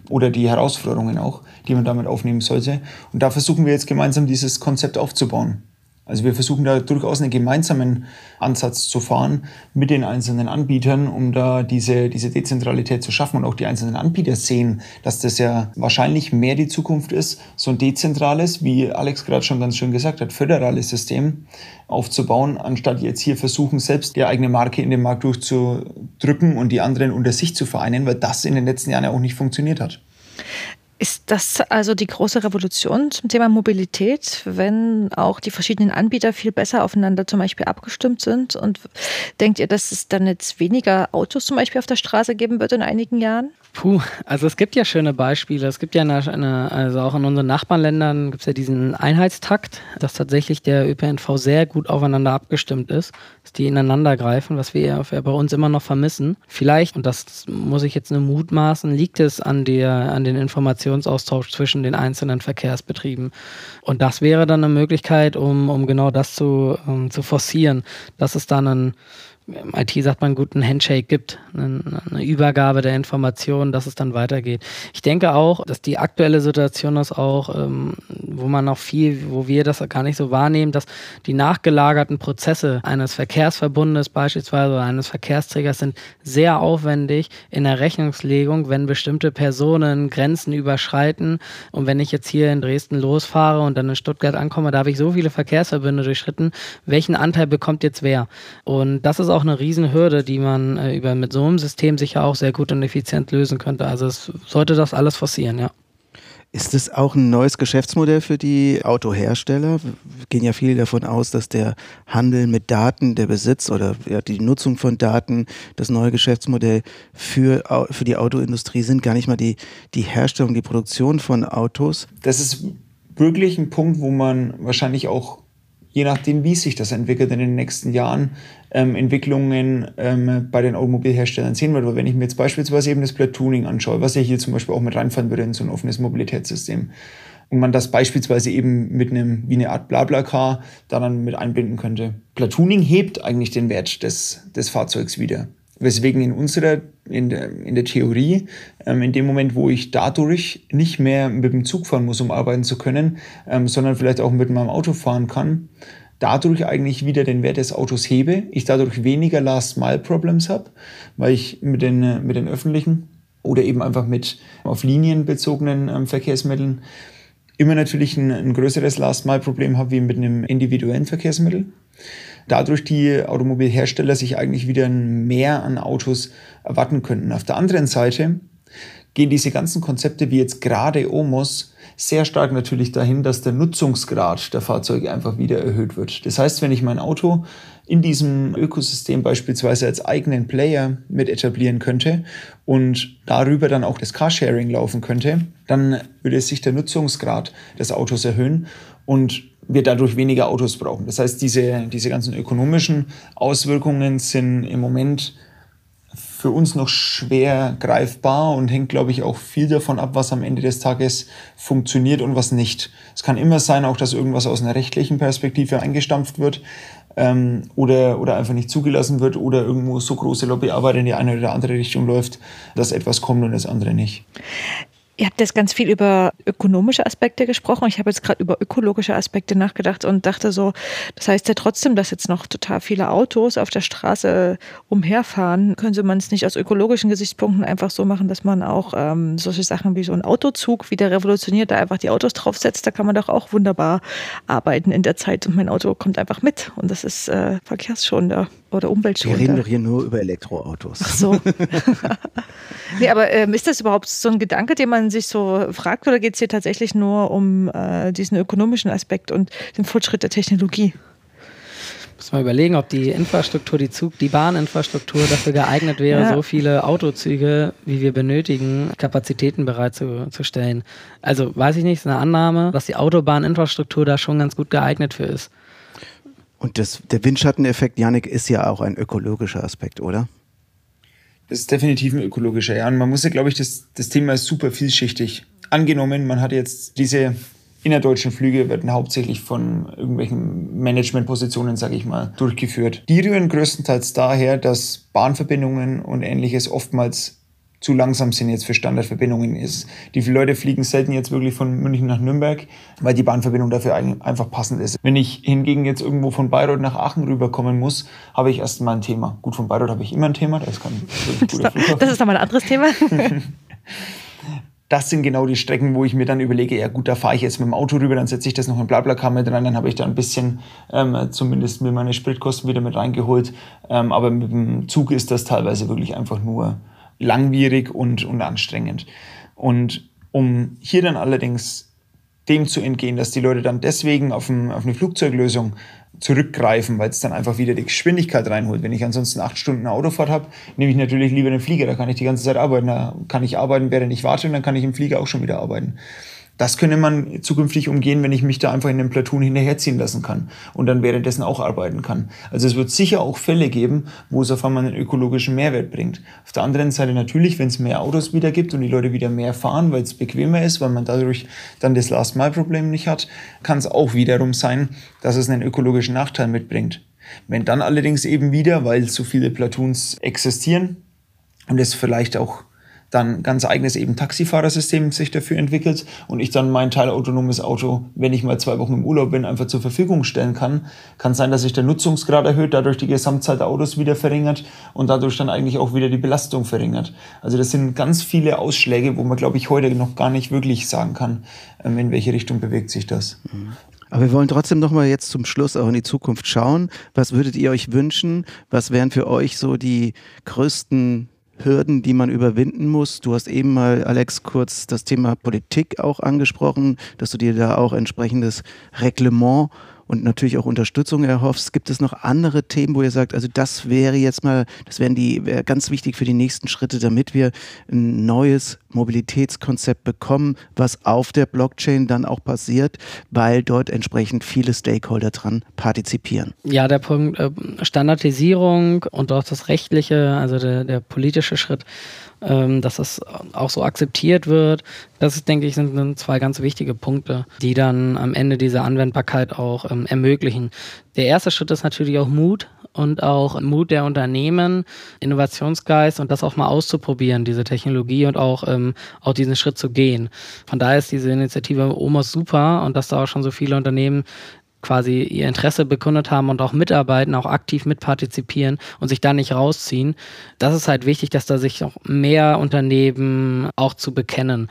oder die Herausforderungen auch, die man damit aufnehmen sollte. Und da versuchen wir jetzt gemeinsam dieses Konzept aufzubauen. Also wir versuchen da durchaus einen gemeinsamen Ansatz zu fahren mit den einzelnen Anbietern, um da diese, diese Dezentralität zu schaffen. Und auch die einzelnen Anbieter sehen, dass das ja wahrscheinlich mehr die Zukunft ist, so ein dezentrales, wie Alex gerade schon ganz schön gesagt hat, föderales System aufzubauen, anstatt jetzt hier versuchen, selbst die eigene Marke in den Markt durchzudrücken und die anderen unter sich zu vereinen, weil das in den letzten Jahren ja auch nicht funktioniert hat. Ist das also die große Revolution zum Thema Mobilität, wenn auch die verschiedenen Anbieter viel besser aufeinander zum Beispiel abgestimmt sind? Und denkt ihr, dass es dann jetzt weniger Autos zum Beispiel auf der Straße geben wird in einigen Jahren? Puh, also es gibt ja schöne Beispiele. Es gibt ja eine, eine, also auch in unseren Nachbarländern gibt es ja diesen Einheitstakt, dass tatsächlich der ÖPNV sehr gut aufeinander abgestimmt ist, dass die ineinander greifen, was wir ja bei uns immer noch vermissen. Vielleicht, und das muss ich jetzt nur mutmaßen, liegt es an der, an den Informationsaustausch zwischen den einzelnen Verkehrsbetrieben. Und das wäre dann eine Möglichkeit, um, um genau das zu, um, zu forcieren, dass es dann ein im IT sagt man, guten Handshake gibt, eine, Übergabe der Informationen, dass es dann weitergeht. Ich denke auch, dass die aktuelle Situation ist auch, ähm, wo man noch viel, wo wir das gar nicht so wahrnehmen, dass die nachgelagerten Prozesse eines Verkehrsverbundes beispielsweise oder eines Verkehrsträgers sind sehr aufwendig in der Rechnungslegung, wenn bestimmte Personen Grenzen überschreiten. Und wenn ich jetzt hier in Dresden losfahre und dann in Stuttgart ankomme, da habe ich so viele Verkehrsverbünde durchschritten. Welchen Anteil bekommt jetzt wer? Und das ist auch auch eine Riesenhürde, die man äh, über mit so einem System sicher auch sehr gut und effizient lösen könnte. Also es sollte das alles forcieren, ja. Ist es auch ein neues Geschäftsmodell für die Autohersteller? Wir gehen ja viele davon aus, dass der Handel mit Daten, der Besitz oder ja, die Nutzung von Daten das neue Geschäftsmodell für, für die Autoindustrie sind, gar nicht mal die, die Herstellung, die Produktion von Autos. Das ist wirklich ein Punkt, wo man wahrscheinlich auch je nachdem, wie sich das entwickelt in den nächsten Jahren, ähm, Entwicklungen ähm, bei den Automobilherstellern sehen wird. Weil wenn ich mir jetzt beispielsweise eben das Platooning anschaue, was ja hier zum Beispiel auch mit reinfallen würde in so ein offenes Mobilitätssystem, und man das beispielsweise eben mit einem, wie eine Art Blablacar da dann mit einbinden könnte. Platooning hebt eigentlich den Wert des, des Fahrzeugs wieder. Weswegen in unserer, in der, in der Theorie, ähm, in dem Moment, wo ich dadurch nicht mehr mit dem Zug fahren muss, um arbeiten zu können, ähm, sondern vielleicht auch mit meinem Auto fahren kann, dadurch eigentlich wieder den Wert des Autos hebe, ich dadurch weniger Last-Mile-Problems habe, weil ich mit den, mit den öffentlichen oder eben einfach mit auf Linien bezogenen ähm, Verkehrsmitteln immer natürlich ein, ein größeres Last-Mile-Problem habe wie mit einem individuellen Verkehrsmittel. Dadurch die Automobilhersteller sich eigentlich wieder mehr an Autos erwarten könnten. Auf der anderen Seite gehen diese ganzen Konzepte wie jetzt gerade Omos sehr stark natürlich dahin, dass der Nutzungsgrad der Fahrzeuge einfach wieder erhöht wird. Das heißt, wenn ich mein Auto in diesem Ökosystem beispielsweise als eigenen Player mit etablieren könnte und darüber dann auch das Carsharing laufen könnte, dann würde sich der Nutzungsgrad des Autos erhöhen und wir dadurch weniger Autos brauchen. Das heißt, diese, diese ganzen ökonomischen Auswirkungen sind im Moment für uns noch schwer greifbar und hängt, glaube ich, auch viel davon ab, was am Ende des Tages funktioniert und was nicht. Es kann immer sein, auch dass irgendwas aus einer rechtlichen Perspektive eingestampft wird ähm, oder, oder einfach nicht zugelassen wird oder irgendwo so große Lobbyarbeit in die eine oder andere Richtung läuft, dass etwas kommt und das andere nicht. Ihr habt jetzt ganz viel über ökonomische Aspekte gesprochen. Ich habe jetzt gerade über ökologische Aspekte nachgedacht und dachte so, das heißt ja trotzdem, dass jetzt noch total viele Autos auf der Straße umherfahren. Könnte man es nicht aus ökologischen Gesichtspunkten einfach so machen, dass man auch ähm, solche Sachen wie so ein Autozug wieder revolutioniert, da einfach die Autos draufsetzt? Da kann man doch auch wunderbar arbeiten in der Zeit und mein Auto kommt einfach mit und das ist äh, verkehrsschonender oder umweltschonender. Wir reden doch hier nur über Elektroautos. Ach so. nee, aber ähm, ist das überhaupt so ein Gedanke, den man sich so fragt, oder geht es hier tatsächlich nur um äh, diesen ökonomischen Aspekt und den Fortschritt der Technologie? Muss man überlegen, ob die Infrastruktur, die Zug, die Bahninfrastruktur dafür geeignet wäre, ja. so viele Autozüge, wie wir benötigen, Kapazitäten bereitzustellen. Also weiß ich nicht, ist eine Annahme, dass die Autobahninfrastruktur da schon ganz gut geeignet für ist. Und das, der Windschatteneffekt, Janik, ist ja auch ein ökologischer Aspekt, oder? Das ist definitiv ein ökologischer, ja. Und man muss ja, glaube ich, das, das Thema ist super vielschichtig. Angenommen, man hat jetzt diese innerdeutschen Flüge werden hauptsächlich von irgendwelchen Managementpositionen, sage ich mal, durchgeführt. Die rühren größtenteils daher, dass Bahnverbindungen und ähnliches oftmals zu langsam sind jetzt für Standardverbindungen ist. Die Leute fliegen selten jetzt wirklich von München nach Nürnberg, weil die Bahnverbindung dafür einfach passend ist. Wenn ich hingegen jetzt irgendwo von Bayreuth nach Aachen rüberkommen muss, habe ich erstmal ein Thema. Gut, von Bayreuth habe ich immer ein Thema, das kann Das ist nochmal ein anderes Thema. das sind genau die Strecken, wo ich mir dann überlege, ja gut, da fahre ich jetzt mit dem Auto rüber, dann setze ich das noch in Blablacar mit rein, dann habe ich da ein bisschen ähm, zumindest mir meine Spritkosten wieder mit reingeholt. Ähm, aber mit dem Zug ist das teilweise wirklich einfach nur langwierig und, und anstrengend. Und um hier dann allerdings dem zu entgehen, dass die Leute dann deswegen auf, ein, auf eine Flugzeuglösung zurückgreifen, weil es dann einfach wieder die Geschwindigkeit reinholt. Wenn ich ansonsten acht Stunden Autofahrt habe, nehme ich natürlich lieber den Flieger, da kann ich die ganze Zeit arbeiten. Da kann ich arbeiten, während ich warte und dann kann ich im Flieger auch schon wieder arbeiten. Das könne man zukünftig umgehen, wenn ich mich da einfach in den Platoon hinterherziehen lassen kann und dann währenddessen auch arbeiten kann. Also es wird sicher auch Fälle geben, wo es auf einmal einen ökologischen Mehrwert bringt. Auf der anderen Seite natürlich, wenn es mehr Autos wieder gibt und die Leute wieder mehr fahren, weil es bequemer ist, weil man dadurch dann das Last-Mile-Problem nicht hat, kann es auch wiederum sein, dass es einen ökologischen Nachteil mitbringt. Wenn dann allerdings eben wieder, weil so viele Platoons existieren und es vielleicht auch dann ganz eigenes eben Taxifahrersystem sich dafür entwickelt und ich dann mein teilautonomes Auto, wenn ich mal zwei Wochen im Urlaub bin, einfach zur Verfügung stellen kann. Kann sein, dass sich der Nutzungsgrad erhöht, dadurch die Gesamtzahl der Autos wieder verringert und dadurch dann eigentlich auch wieder die Belastung verringert. Also das sind ganz viele Ausschläge, wo man, glaube ich, heute noch gar nicht wirklich sagen kann, ähm, in welche Richtung bewegt sich das. Mhm. Aber wir wollen trotzdem noch mal jetzt zum Schluss auch in die Zukunft schauen. Was würdet ihr euch wünschen? Was wären für euch so die größten Hürden, die man überwinden muss. Du hast eben mal, Alex, kurz das Thema Politik auch angesprochen, dass du dir da auch entsprechendes Reglement und natürlich auch Unterstützung erhoffst. Gibt es noch andere Themen, wo ihr sagt, also das wäre jetzt mal, das wären die, ganz wichtig für die nächsten Schritte, damit wir ein neues Mobilitätskonzept bekommen, was auf der Blockchain dann auch passiert, weil dort entsprechend viele Stakeholder dran partizipieren. Ja, der Punkt äh, Standardisierung und auch das rechtliche, also der, der politische Schritt ähm, dass das auch so akzeptiert wird. Das ist, denke ich, sind, sind zwei ganz wichtige Punkte, die dann am Ende diese Anwendbarkeit auch ähm, ermöglichen. Der erste Schritt ist natürlich auch Mut und auch Mut der Unternehmen, Innovationsgeist und das auch mal auszuprobieren, diese Technologie und auch, ähm, auch diesen Schritt zu gehen. Von daher ist diese Initiative OMOS super und dass da auch schon so viele Unternehmen quasi ihr Interesse bekundet haben und auch mitarbeiten, auch aktiv mitpartizipieren und sich da nicht rausziehen. Das ist halt wichtig, dass da sich noch mehr Unternehmen auch zu bekennen.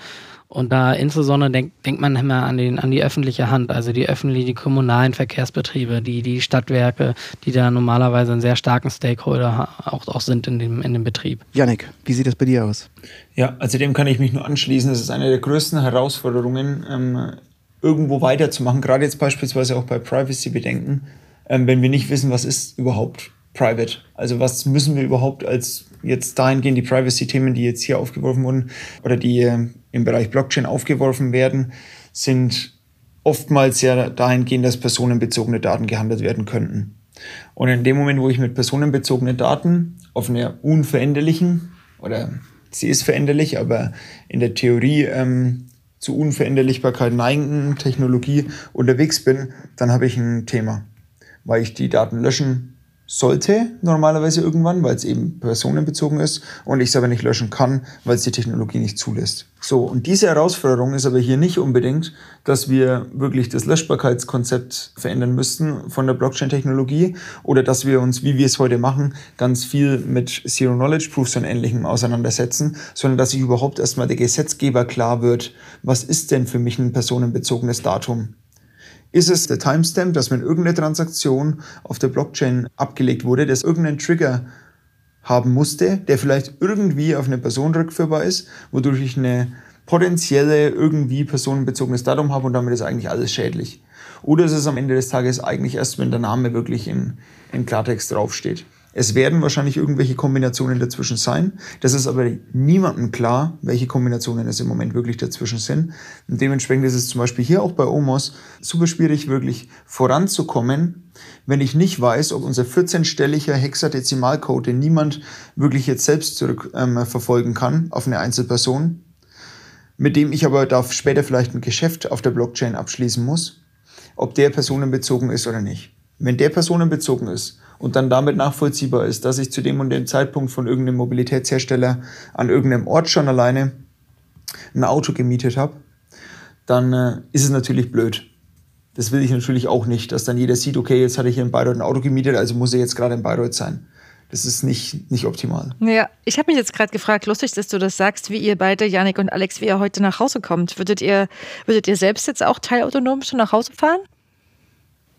Und da insbesondere denkt, denkt man immer an, den, an die öffentliche Hand, also die öffentlichen, die kommunalen Verkehrsbetriebe, die, die Stadtwerke, die da normalerweise einen sehr starken Stakeholder auch, auch sind in dem, in dem Betrieb. Janik, wie sieht das bei dir aus? Ja, also dem kann ich mich nur anschließen. Das ist eine der größten Herausforderungen, ähm, irgendwo weiterzumachen, gerade jetzt beispielsweise auch bei Privacy-Bedenken, ähm, wenn wir nicht wissen, was ist überhaupt private. Also was müssen wir überhaupt als jetzt dahingehend die Privacy-Themen, die jetzt hier aufgeworfen wurden oder die äh, im Bereich Blockchain aufgeworfen werden, sind oftmals ja dahingehend, dass personenbezogene Daten gehandelt werden könnten. Und in dem Moment, wo ich mit personenbezogenen Daten auf einer unveränderlichen oder sie ist veränderlich, aber in der Theorie ähm, zu Unveränderlichbarkeit neigenden Technologie unterwegs bin, dann habe ich ein Thema, weil ich die Daten löschen sollte normalerweise irgendwann, weil es eben personenbezogen ist und ich es aber nicht löschen kann, weil es die Technologie nicht zulässt. So, und diese Herausforderung ist aber hier nicht unbedingt, dass wir wirklich das Löschbarkeitskonzept verändern müssten von der Blockchain-Technologie oder dass wir uns, wie wir es heute machen, ganz viel mit Zero-Knowledge-Proofs und Ähnlichem auseinandersetzen, sondern dass sich überhaupt erstmal der Gesetzgeber klar wird, was ist denn für mich ein personenbezogenes Datum? Ist es der Timestamp, dass wenn irgendeine Transaktion auf der Blockchain abgelegt wurde, das irgendeinen Trigger haben musste, der vielleicht irgendwie auf eine Person rückführbar ist, wodurch ich eine potenzielle irgendwie personenbezogenes Datum habe und damit ist eigentlich alles schädlich. Oder ist es am Ende des Tages eigentlich erst, wenn der Name wirklich in, in Klartext draufsteht. Es werden wahrscheinlich irgendwelche Kombinationen dazwischen sein. Das ist aber niemandem klar, welche Kombinationen es im Moment wirklich dazwischen sind. Und dementsprechend ist es zum Beispiel hier auch bei OMOS super schwierig, wirklich voranzukommen, wenn ich nicht weiß, ob unser 14-stelliger Hexadezimalcode, den niemand wirklich jetzt selbst zurückverfolgen ähm, kann auf eine Einzelperson, mit dem ich aber da später vielleicht ein Geschäft auf der Blockchain abschließen muss, ob der personenbezogen ist oder nicht. Wenn der personenbezogen ist und dann damit nachvollziehbar ist, dass ich zu dem und dem Zeitpunkt von irgendeinem Mobilitätshersteller an irgendeinem Ort schon alleine ein Auto gemietet habe, dann äh, ist es natürlich blöd. Das will ich natürlich auch nicht, dass dann jeder sieht, okay, jetzt hatte ich hier in Bayreuth ein Auto gemietet, also muss er jetzt gerade in Bayreuth sein. Das ist nicht, nicht optimal. Ja, ich habe mich jetzt gerade gefragt, lustig, dass du das sagst, wie ihr beide, Janik und Alex, wie ihr heute nach Hause kommt. Würdet ihr, würdet ihr selbst jetzt auch teilautonom schon nach Hause fahren?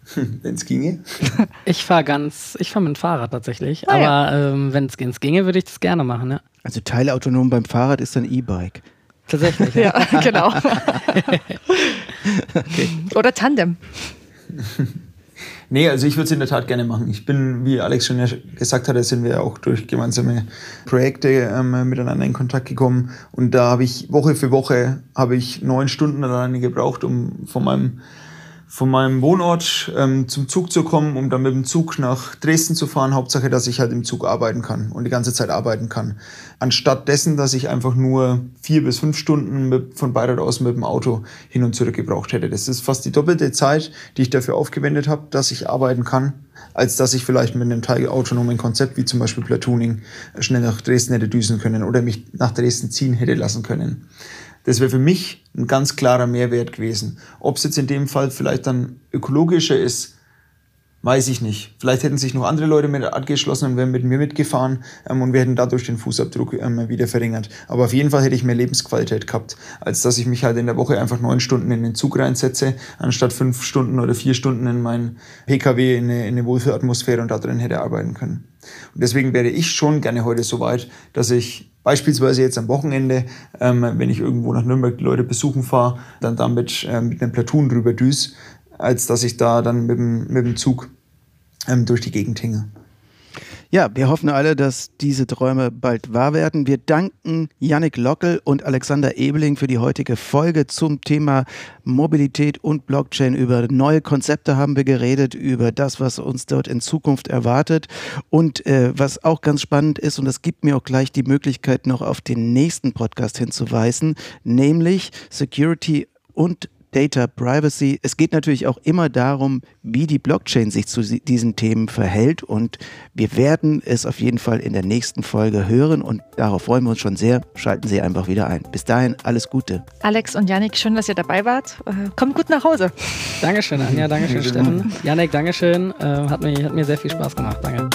wenn es ginge. Ich fahre ganz, ich fahre mit dem Fahrrad tatsächlich. Ah, aber ja. ähm, wenn es ginge, würde ich das gerne machen, ja. Also teilautonom beim Fahrrad ist ein E-Bike. Tatsächlich. ja, ja genau. okay. Oder Tandem. Nee, also ich würde es in der Tat gerne machen. Ich bin, wie Alex schon gesagt hatte, sind wir auch durch gemeinsame Projekte ähm, miteinander in Kontakt gekommen. Und da habe ich Woche für Woche habe ich neun Stunden alleine gebraucht, um von meinem von meinem Wohnort ähm, zum Zug zu kommen, um dann mit dem Zug nach Dresden zu fahren. Hauptsache, dass ich halt im Zug arbeiten kann und die ganze Zeit arbeiten kann. Anstatt dessen, dass ich einfach nur vier bis fünf Stunden mit, von Bayreuth aus mit dem Auto hin und zurück gebraucht hätte. Das ist fast die doppelte Zeit, die ich dafür aufgewendet habe, dass ich arbeiten kann, als dass ich vielleicht mit einem teilautonomen Konzept wie zum Beispiel Platooning schnell nach Dresden hätte düsen können oder mich nach Dresden ziehen hätte lassen können. Das wäre für mich ein ganz klarer Mehrwert gewesen. Ob es jetzt in dem Fall vielleicht dann ökologischer ist, weiß ich nicht. Vielleicht hätten sich noch andere Leute mit angeschlossen und wären mit mir mitgefahren ähm, und wir hätten dadurch den Fußabdruck ähm, wieder verringert. Aber auf jeden Fall hätte ich mehr Lebensqualität gehabt, als dass ich mich halt in der Woche einfach neun Stunden in den Zug reinsetze, anstatt fünf Stunden oder vier Stunden in meinen PKW in eine, in eine Wohlfühlatmosphäre und da drin hätte arbeiten können. Und deswegen wäre ich schon gerne heute so weit, dass ich Beispielsweise jetzt am Wochenende, ähm, wenn ich irgendwo nach Nürnberg die Leute besuchen fahre, dann damit äh, mit einem Platoon drüber düse, als dass ich da dann mit dem, mit dem Zug ähm, durch die Gegend hinge. Ja, wir hoffen alle, dass diese Träume bald wahr werden. Wir danken Yannick Lockel und Alexander Ebeling für die heutige Folge zum Thema Mobilität und Blockchain. Über neue Konzepte haben wir geredet, über das, was uns dort in Zukunft erwartet. Und äh, was auch ganz spannend ist, und das gibt mir auch gleich die Möglichkeit, noch auf den nächsten Podcast hinzuweisen, nämlich Security und Data Privacy. Es geht natürlich auch immer darum, wie die Blockchain sich zu diesen Themen verhält und wir werden es auf jeden Fall in der nächsten Folge hören und darauf freuen wir uns schon sehr. Schalten Sie einfach wieder ein. Bis dahin, alles Gute. Alex und Janik, schön, dass ihr dabei wart. Äh, kommt gut nach Hause. Dankeschön, Anja. Dankeschön, Steffen. Janik, Dankeschön. Äh, hat, mir, hat mir sehr viel Spaß gemacht. Danke.